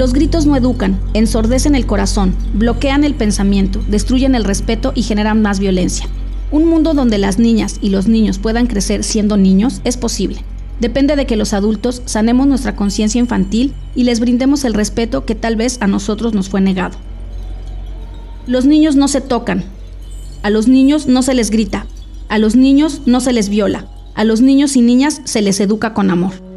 Los gritos no educan, ensordecen el corazón, bloquean el pensamiento, destruyen el respeto y generan más violencia. Un mundo donde las niñas y los niños puedan crecer siendo niños es posible. Depende de que los adultos sanemos nuestra conciencia infantil y les brindemos el respeto que tal vez a nosotros nos fue negado. Los niños no se tocan, a los niños no se les grita, a los niños no se les viola, a los niños y niñas se les educa con amor.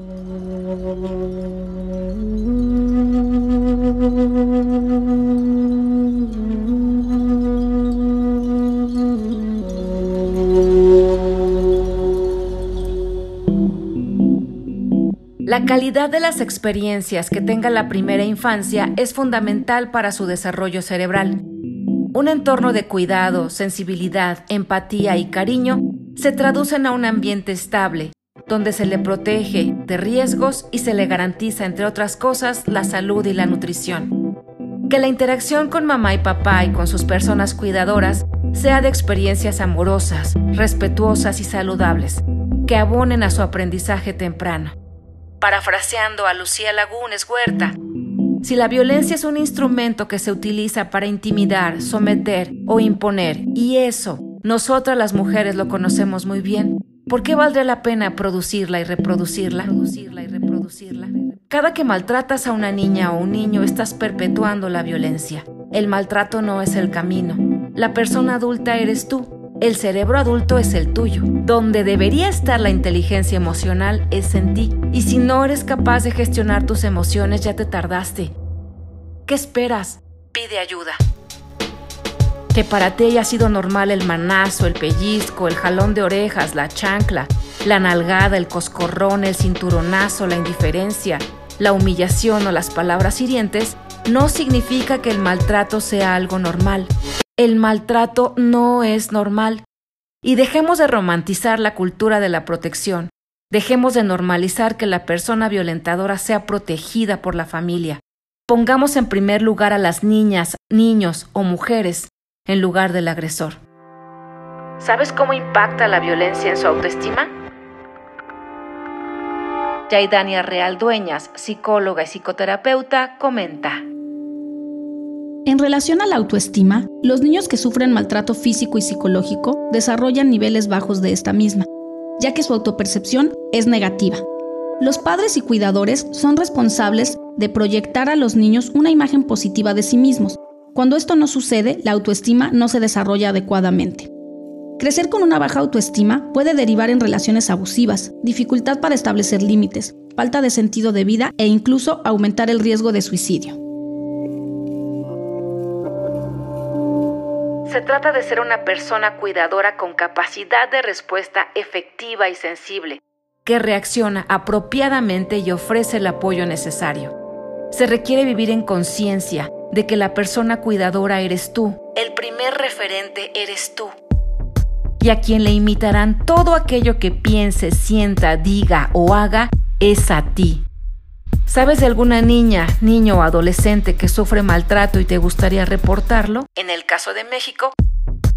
La calidad de las experiencias que tenga la primera infancia es fundamental para su desarrollo cerebral. Un entorno de cuidado, sensibilidad, empatía y cariño se traducen a un ambiente estable, donde se le protege de riesgos y se le garantiza, entre otras cosas, la salud y la nutrición. Que la interacción con mamá y papá y con sus personas cuidadoras sea de experiencias amorosas, respetuosas y saludables, que abonen a su aprendizaje temprano parafraseando a Lucía Lagunes Huerta. Si la violencia es un instrumento que se utiliza para intimidar, someter o imponer, y eso nosotras las mujeres lo conocemos muy bien, ¿por qué valdría la pena producirla y reproducirla? Producirla y reproducirla. Cada que maltratas a una niña o un niño estás perpetuando la violencia. El maltrato no es el camino. La persona adulta eres tú el cerebro adulto es el tuyo. Donde debería estar la inteligencia emocional es en ti. Y si no eres capaz de gestionar tus emociones, ya te tardaste. ¿Qué esperas? Pide ayuda. Que para ti haya sido normal el manazo, el pellizco, el jalón de orejas, la chancla, la nalgada, el coscorrón, el cinturonazo, la indiferencia, la humillación o las palabras hirientes, no significa que el maltrato sea algo normal el maltrato no es normal. Y dejemos de romantizar la cultura de la protección. Dejemos de normalizar que la persona violentadora sea protegida por la familia. Pongamos en primer lugar a las niñas, niños o mujeres en lugar del agresor. ¿Sabes cómo impacta la violencia en su autoestima? Yaidania Real Dueñas, psicóloga y psicoterapeuta, comenta. En relación a la autoestima, los niños que sufren maltrato físico y psicológico desarrollan niveles bajos de esta misma, ya que su autopercepción es negativa. Los padres y cuidadores son responsables de proyectar a los niños una imagen positiva de sí mismos. Cuando esto no sucede, la autoestima no se desarrolla adecuadamente. Crecer con una baja autoestima puede derivar en relaciones abusivas, dificultad para establecer límites, falta de sentido de vida e incluso aumentar el riesgo de suicidio. Se trata de ser una persona cuidadora con capacidad de respuesta efectiva y sensible, que reacciona apropiadamente y ofrece el apoyo necesario. Se requiere vivir en conciencia de que la persona cuidadora eres tú, el primer referente eres tú, y a quien le imitarán todo aquello que piense, sienta, diga o haga es a ti. ¿Sabes de alguna niña, niño o adolescente que sufre maltrato y te gustaría reportarlo? En el caso de México,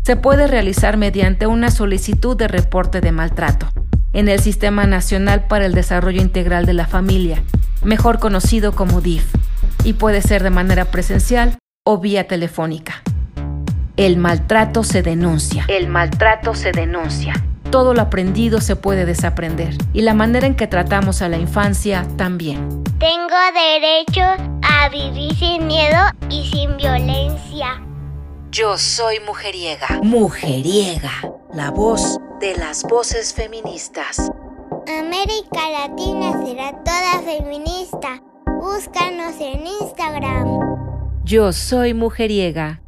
se puede realizar mediante una solicitud de reporte de maltrato en el Sistema Nacional para el Desarrollo Integral de la Familia, mejor conocido como DIF, y puede ser de manera presencial o vía telefónica. El maltrato se denuncia. El maltrato se denuncia. Todo lo aprendido se puede desaprender y la manera en que tratamos a la infancia también. Tengo derecho a vivir sin miedo y sin violencia. Yo soy mujeriega. Mujeriega, la voz de las voces feministas. América Latina será toda feminista. Búscanos en Instagram. Yo soy mujeriega.